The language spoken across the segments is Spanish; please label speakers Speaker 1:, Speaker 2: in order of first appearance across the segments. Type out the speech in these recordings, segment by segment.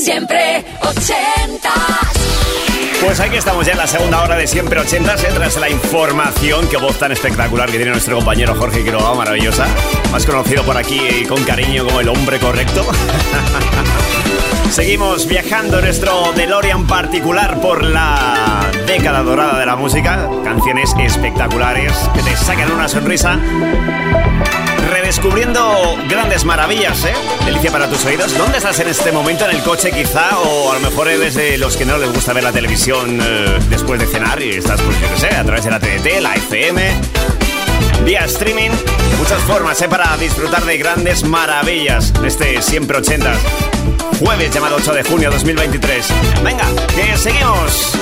Speaker 1: Siempre ochentas.
Speaker 2: Pues aquí estamos ya en la segunda hora de Siempre Ochentas, ¿eh? tras la información, qué voz tan espectacular que tiene nuestro compañero Jorge Quiroga, maravillosa, más conocido por aquí con cariño como el hombre correcto. Seguimos viajando en nuestro DeLorean particular por la década dorada de la música, canciones espectaculares que te sacan una sonrisa redescubriendo grandes maravillas, ¿eh? Delicia para tus oídos. ¿Dónde estás en este momento? ¿En el coche quizá? O a lo mejor eres de los que no les gusta ver la televisión eh, después de cenar y estás, pues yo qué sé, a través de la TDT, la FM, vía streaming. Muchas formas, ¿eh? Para disfrutar de grandes maravillas. Este siempre 80 Jueves llamado 8 de junio 2023. Venga, que seguimos.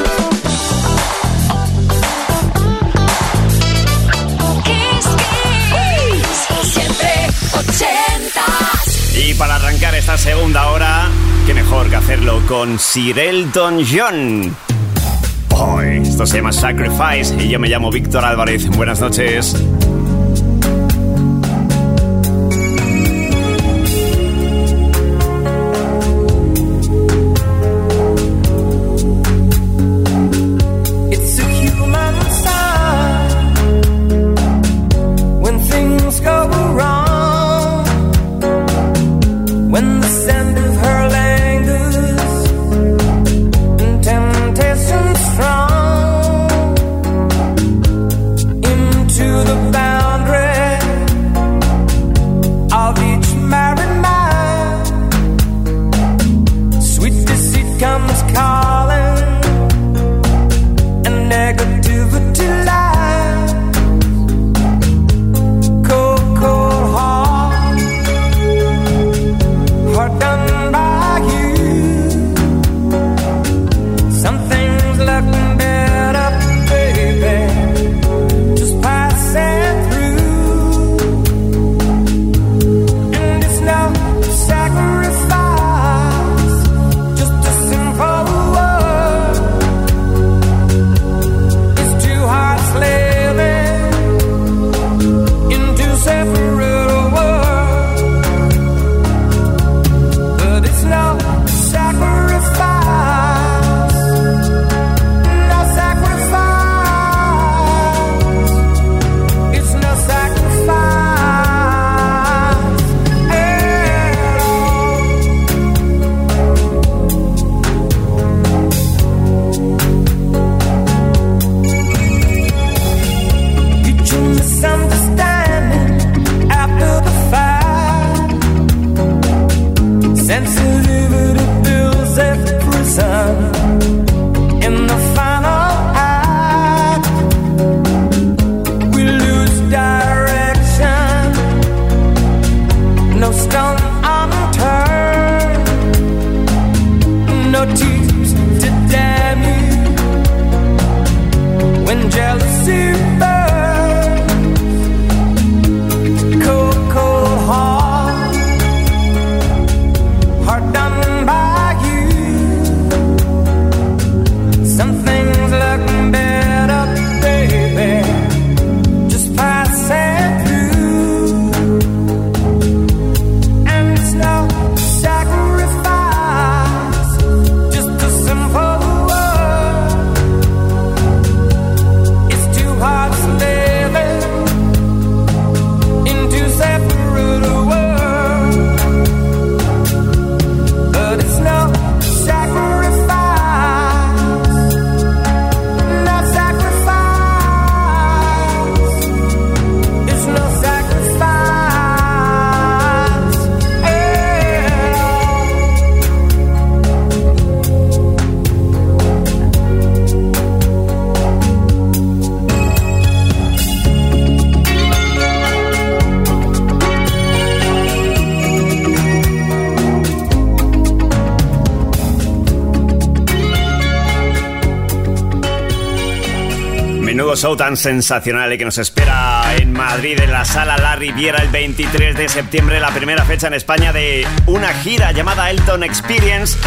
Speaker 2: Y para arrancar esta segunda hora, qué mejor que hacerlo con Sir Elton John. Hoy, esto se llama Sacrifice y yo me llamo Víctor Álvarez. Buenas noches.
Speaker 3: Tan sensacional y que nos espera en Madrid, en la sala La Riviera, el 23 de septiembre, la primera fecha en España de una gira llamada Elton Experience,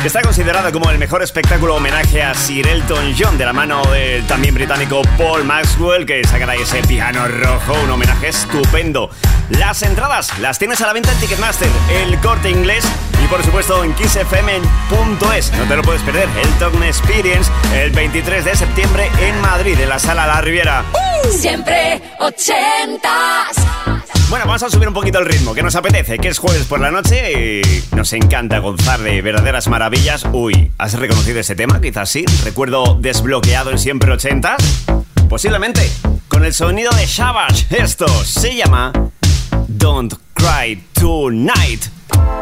Speaker 3: que está considerada como el mejor espectáculo homenaje a Sir Elton John, de la mano del también británico Paul Maxwell, que sacará ese piano rojo, un homenaje estupendo. Las entradas las tienes a la venta en Ticketmaster, el corte inglés por supuesto en kissfm.es. No te lo puedes perder, Elton Experience, el 23 de septiembre en Madrid, en la sala La Riviera.
Speaker 4: Siempre ochentas.
Speaker 3: Bueno, vamos a subir un poquito el ritmo, que nos apetece, que es jueves por la noche y nos encanta gozar de verdaderas maravillas. Uy, ¿has reconocido ese tema? Quizás sí. Recuerdo desbloqueado en siempre ochentas. Posiblemente con el sonido de Shabash. Esto se llama Don't Cry Tonight.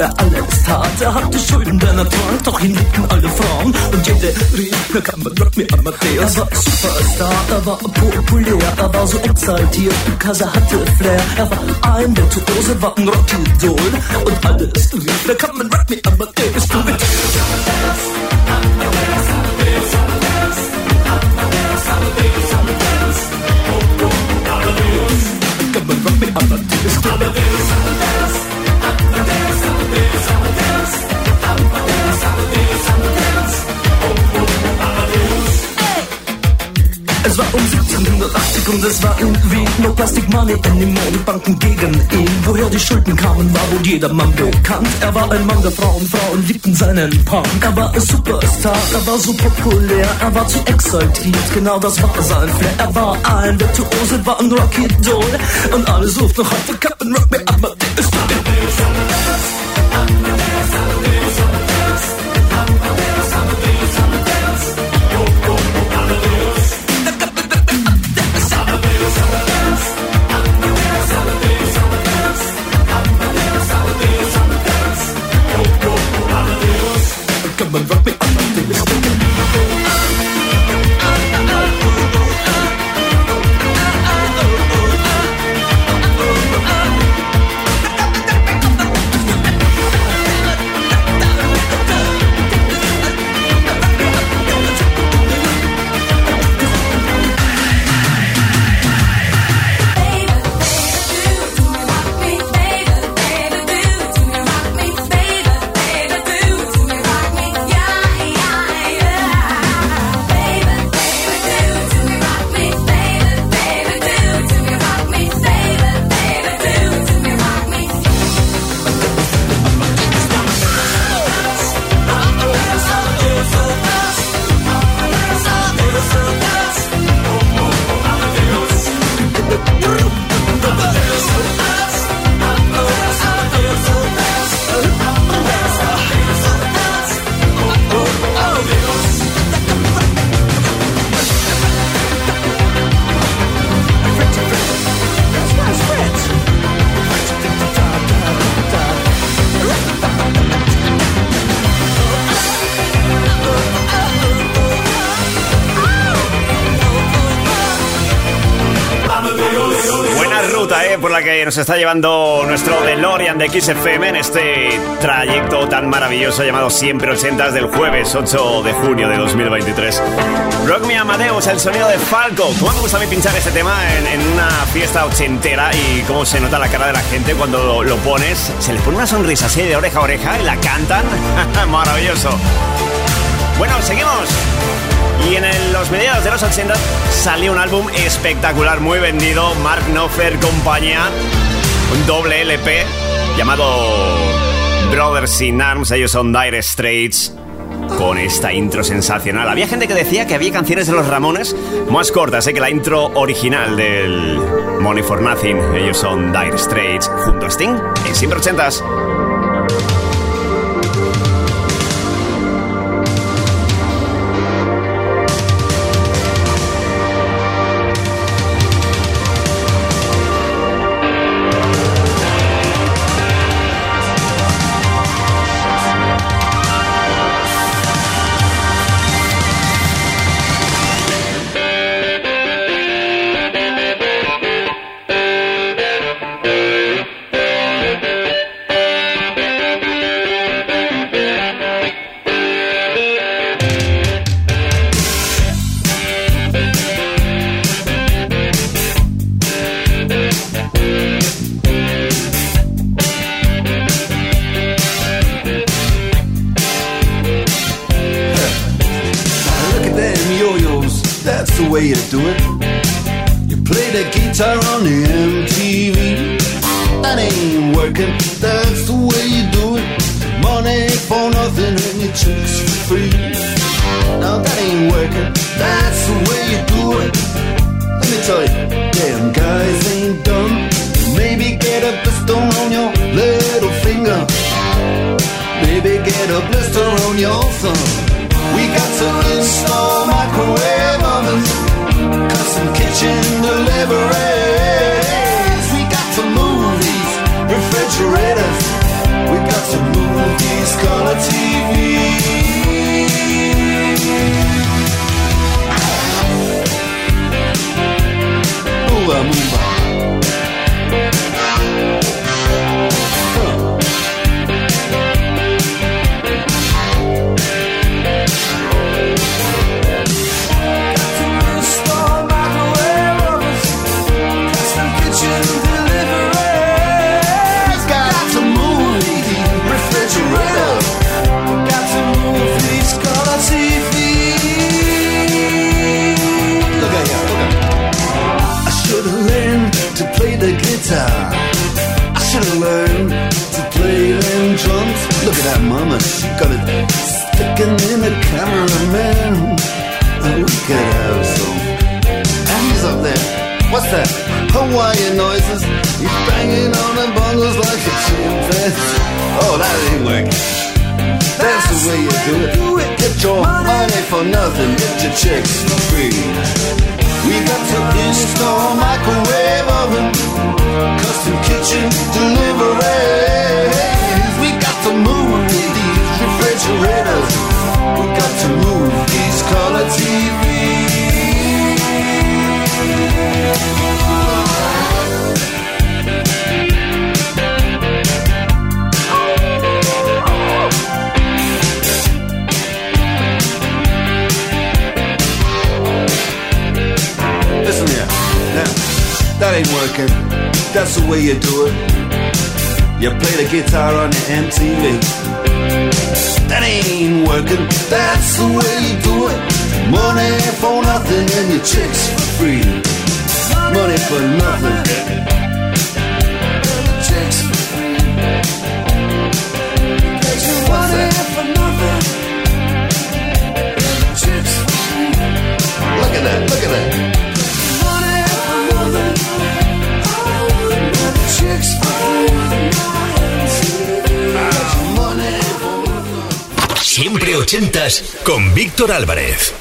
Speaker 5: Er alles tat. Er hatte Schulden, denn er trank, doch ihn liebten alle Frauen. Und jede rief, mir kann man Rock me Amadeus. Er war Superstar, er war populär, er war so exaltiert, because er hatte Flair. Er war ein Virtuose, war ein Rockidol. Und alles rief, mir kann man Rock me Amadeus. 1780 und es war irgendwie no Plastic Money in die Modebanken gegen ihn. Woher die Schulden kamen, war wohl jedermann bekannt. Er war ein Mann der Frauen, Frauen liebten seinen Punk. Er war ein Superstar, er war so populär, er war zu exaltiert, genau das war sein Flair. Er war ein Virtuose, war ein Rocky Doll und alle suchten noch heute Captain Rock,
Speaker 2: mir ab, ist que nos está llevando nuestro DeLorean de XFM en este trayecto tan maravilloso llamado Siempre Ochentas del jueves 8 de junio de 2023. Rock Me Amadeus, el sonido de Falco. ¿Cómo me gusta a mí pinchar este tema en, en una fiesta ochentera y cómo se nota la cara de la gente cuando lo, lo pones? Se les pone una sonrisa así de oreja a oreja y la cantan. Maravilloso. Bueno, seguimos. Y en los mediados de los 80 salió un álbum espectacular, muy vendido, Mark Knopfler compañía, un doble LP llamado Brothers in Arms, ellos son Dire Straits con esta intro sensacional. Había gente que decía que había canciones de los Ramones más cortas ¿eh? que la intro original del Money for Nothing. Ellos son Dire Straits junto a Sting en
Speaker 6: 180s. Sticking in the cameraman. And we could have some. And he's up there. What's that? Hawaiian noises. He's banging on the bongos like a chimpanzee. Oh, that ain't working. That's the way you do it. Get your money for nothing. Get your chicks for free. We got to install microwave oven, custom kitchen deliveries. We got to move these refrigerators. These color TVs. Listen here. Now, that ain't working. That's the way you do it. You play the guitar on your MTV. That ain't working. That's the way you do it. Money for nothing and your chicks for free. Money for nothing. Chicks for free. What's that? Chicks for free. Look at that, look at that.
Speaker 3: Siempre ochentas con Víctor Álvarez.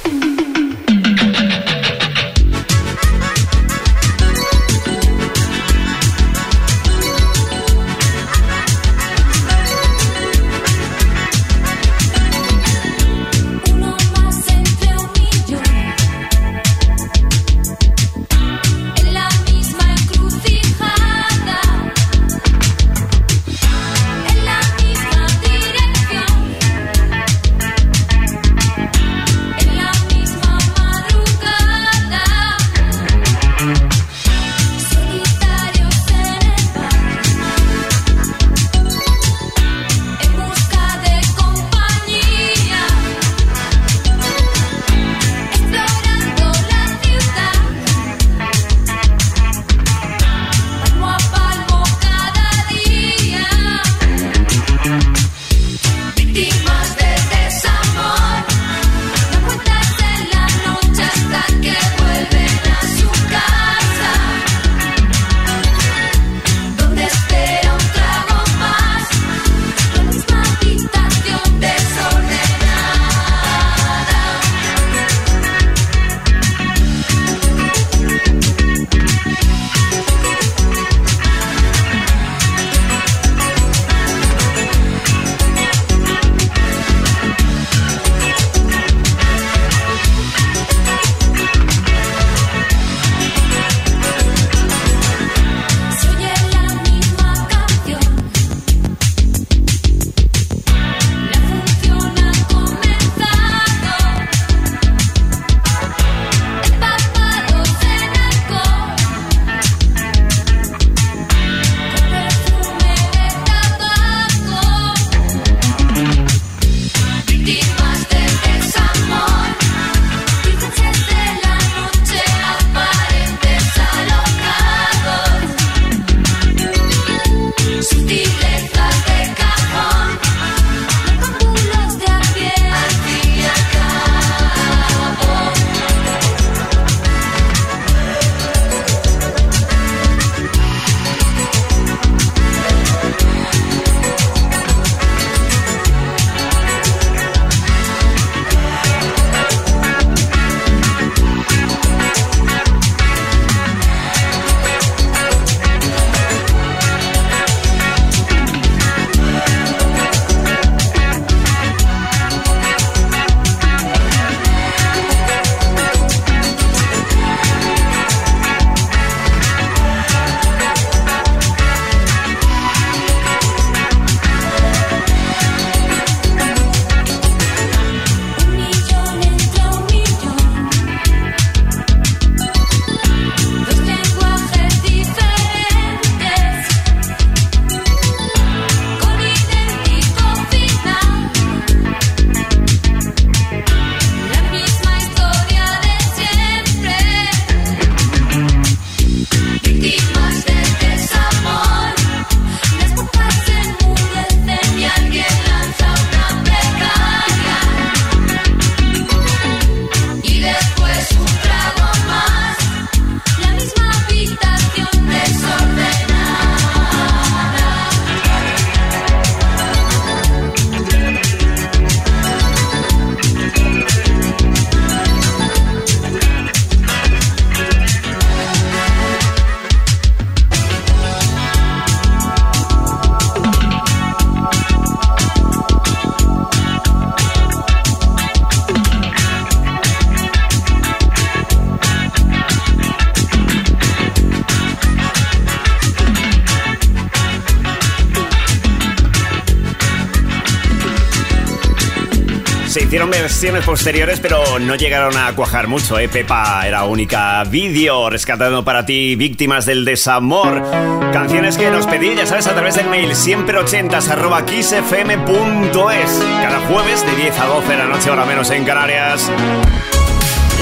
Speaker 2: Versiones posteriores, pero no llegaron a cuajar mucho, ¿eh? Pepa era única vídeo, rescatando para ti víctimas del desamor. Canciones que nos pedí, ya sabes, a través del mail siempre ochentas arroba kissfm.es. Cada jueves de 10 a 12 de la noche, hora menos en Canarias.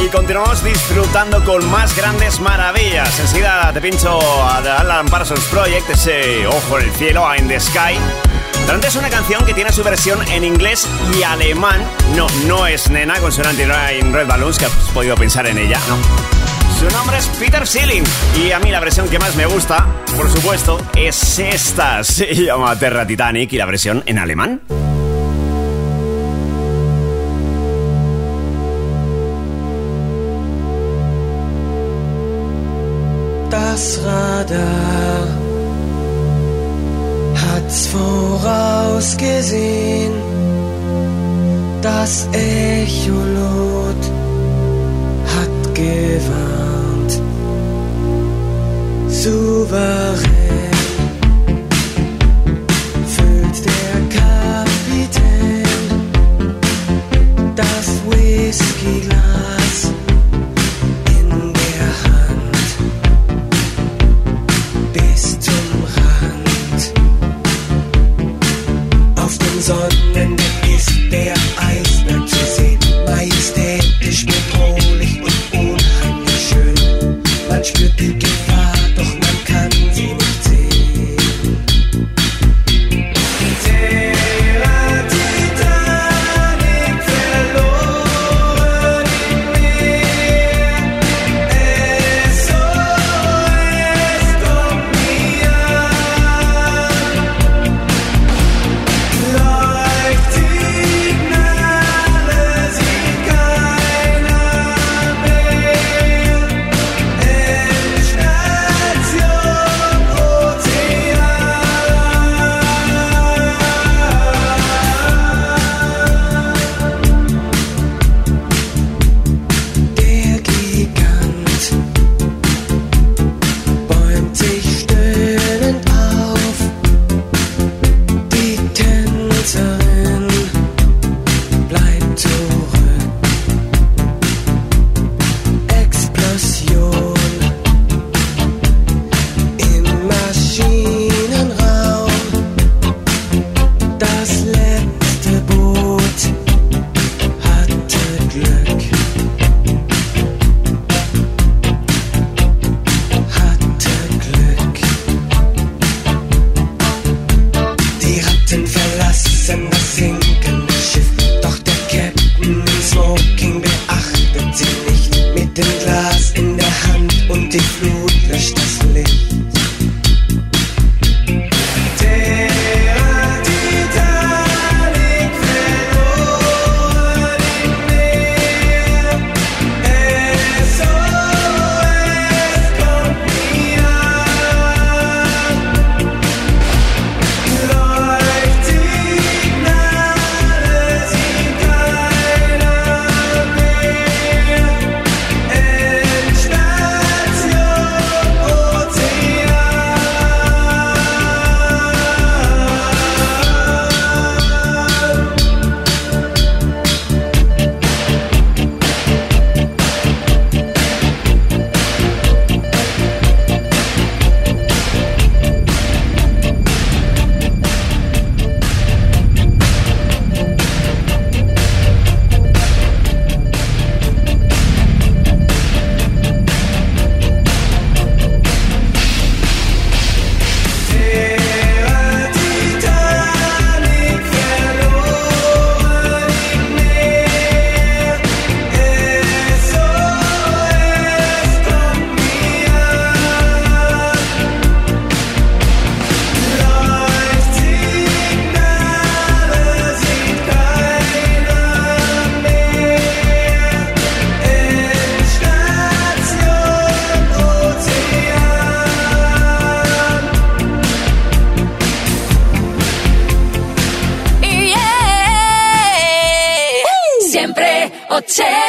Speaker 2: Y continuamos disfrutando con más grandes maravillas. Enseguida te pincho a Alan Parsons Project, ese ojo en el cielo, In the Sky. Pero antes una canción que tiene su versión en inglés y alemán. No, no es Nena con su en Red Balloons, que has podido pensar en ella, no. Su nombre es Peter Sealing y a mí la versión que más me gusta, por supuesto, es esta. Se llama Terra Titanic y la versión en alemán.
Speaker 7: Das hat's vorausgesehen. Das Echolot hat gewarnt. Souverän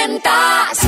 Speaker 1: ochentas.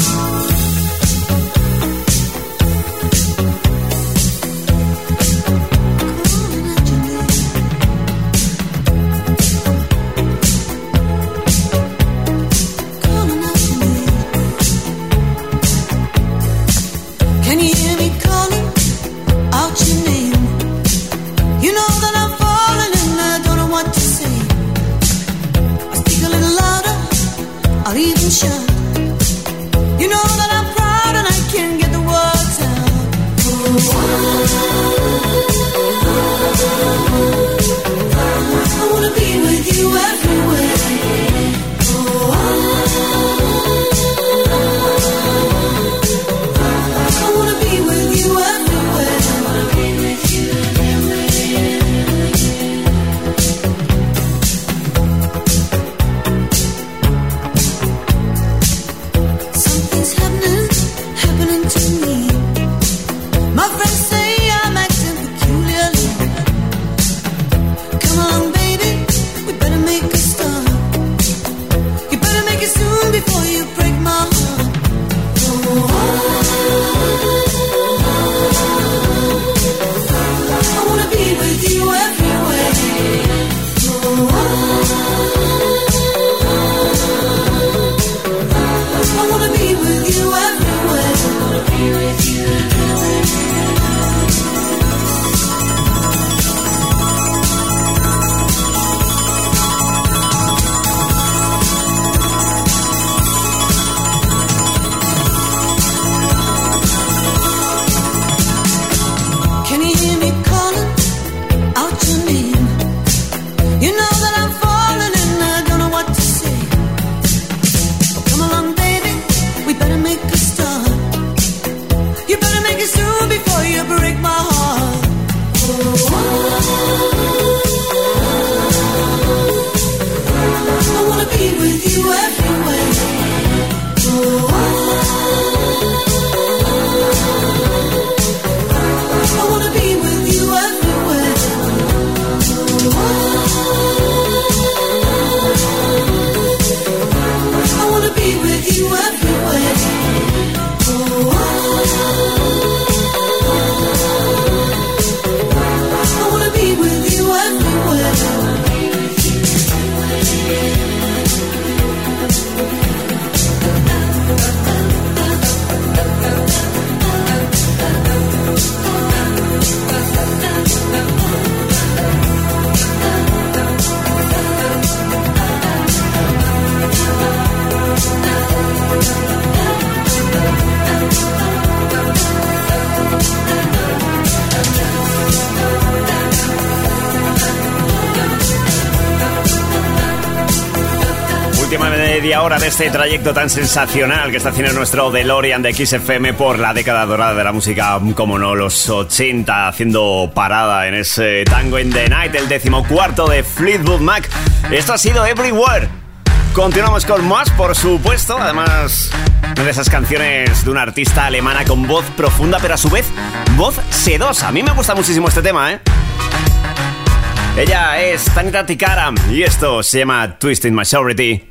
Speaker 8: de este trayecto tan sensacional que está haciendo nuestro DeLorean de XFM por la década dorada de la música, como no, los 80, haciendo parada en ese Tango in the Night, el decimocuarto de Fleetwood Mac. Esto ha sido Everywhere. Continuamos con más, por supuesto. Además, una de esas canciones de una artista alemana con voz profunda, pero a su vez voz sedosa. A mí me gusta muchísimo este tema, ¿eh? Ella es Tanita Tikaram y esto se llama Twisting Majority.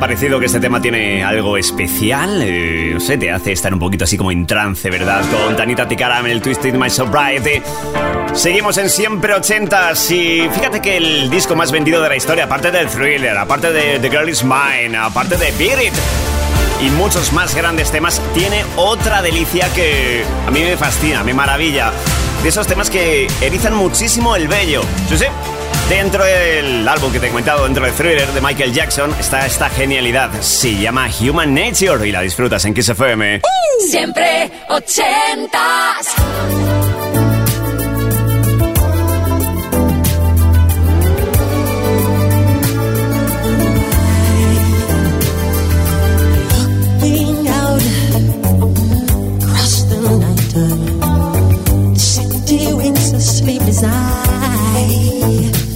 Speaker 2: parecido que este tema tiene algo especial? Eh, te hace estar un poquito así como en trance, ¿verdad? Con Tanita Ticaram, el Twisted My Sobriety. Seguimos en siempre 80 y fíjate que el disco más vendido de la historia, aparte del thriller, aparte de The Girl Is Mine, aparte de Beat It y muchos más grandes temas, tiene otra delicia que a mí me fascina, me maravilla. De esos temas que erizan muchísimo el vello. Sí Dentro del álbum que te he comentado, dentro de Thriller de Michael Jackson, está esta genialidad. Se llama Human Nature y la disfrutas en Kiss
Speaker 1: siempre ochentas.
Speaker 9: sleep is I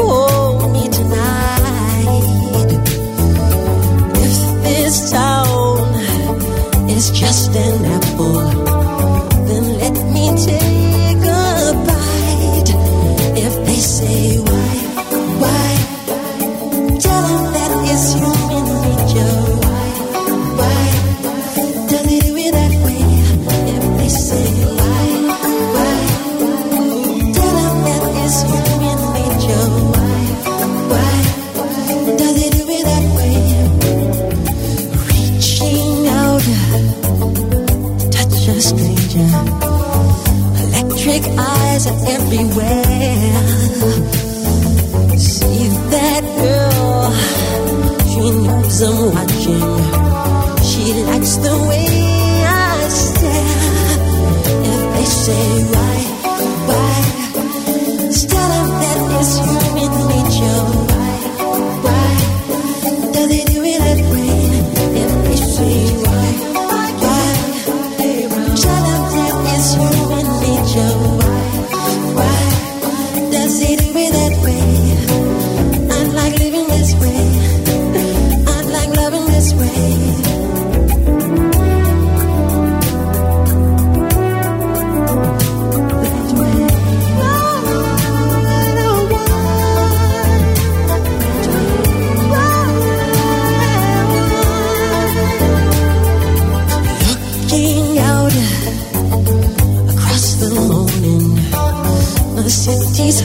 Speaker 9: Oh.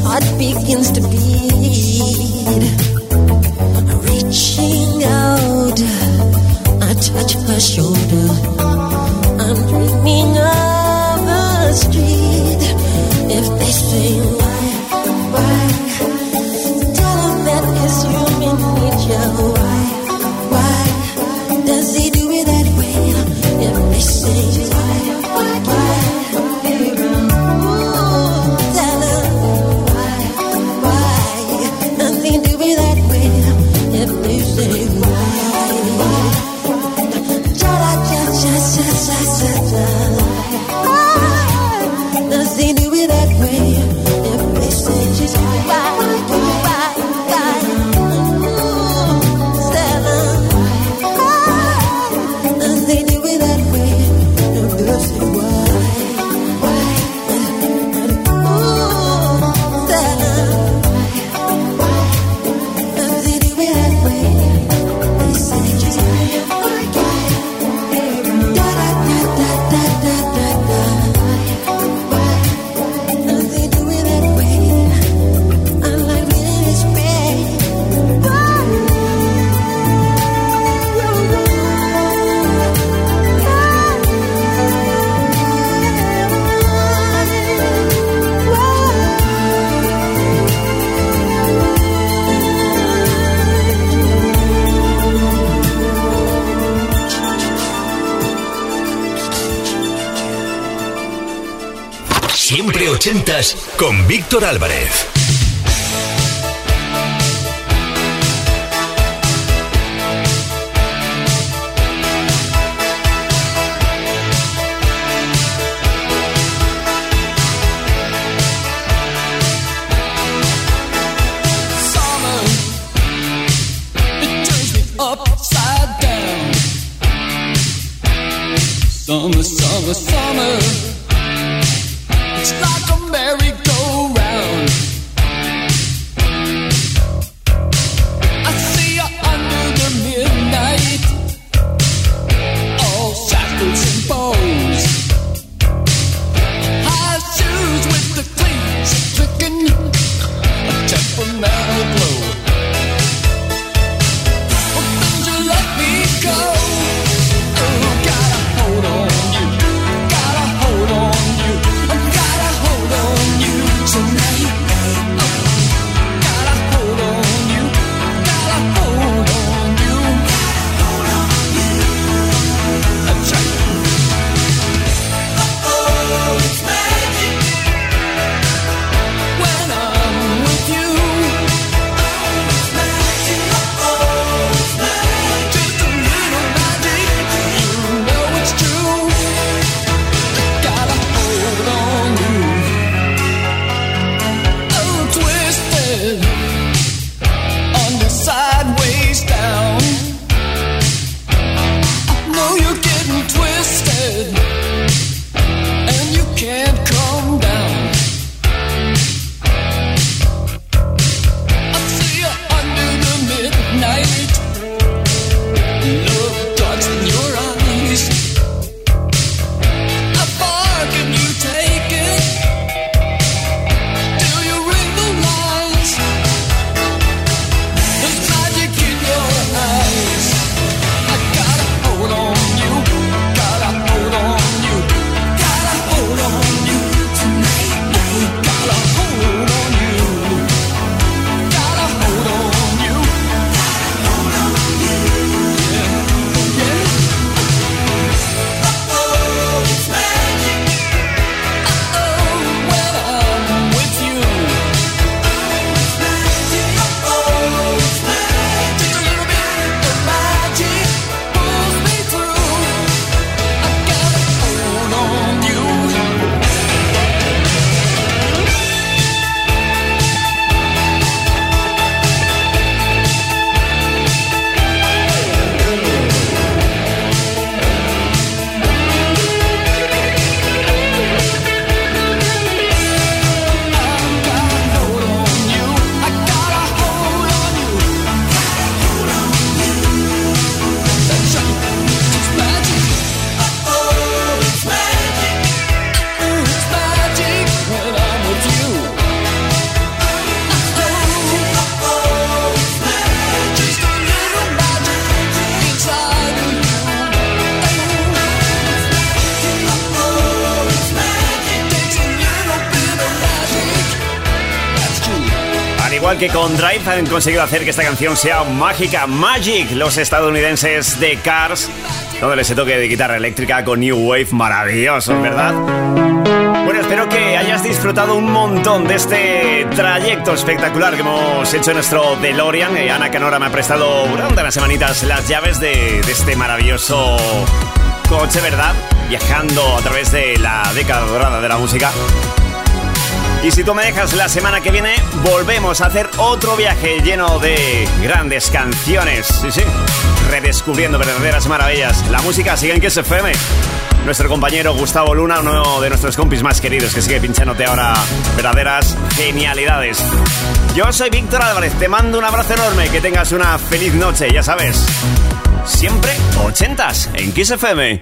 Speaker 9: heart begins to beat. Reaching out, I touch her shoulder. I'm dreaming of a street. If they say why, why?
Speaker 3: Con Víctor Álvarez.
Speaker 2: Que con Drive han conseguido hacer que esta canción sea mágica, Magic, los estadounidenses de Cars, donde ese toque de guitarra eléctrica con New Wave maravilloso, ¿verdad? Bueno, espero que hayas disfrutado un montón de este trayecto espectacular que hemos hecho en nuestro DeLorean. Eh, Ana Canora me ha prestado durante unas semanitas las llaves de este maravilloso coche, ¿verdad? Viajando a través de la década dorada de la música. Y si tú me dejas la semana que viene, volvemos a hacer otro viaje lleno de grandes canciones. Sí, sí. Redescubriendo verdaderas maravillas. La música sigue en Kiss FM. Nuestro compañero Gustavo Luna, uno de nuestros compis más queridos, que sigue pinchándote ahora verdaderas genialidades. Yo soy Víctor Álvarez, te mando un abrazo enorme, que tengas una feliz noche, ya sabes. Siempre ochentas en Kiss FM.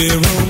Speaker 10: be room.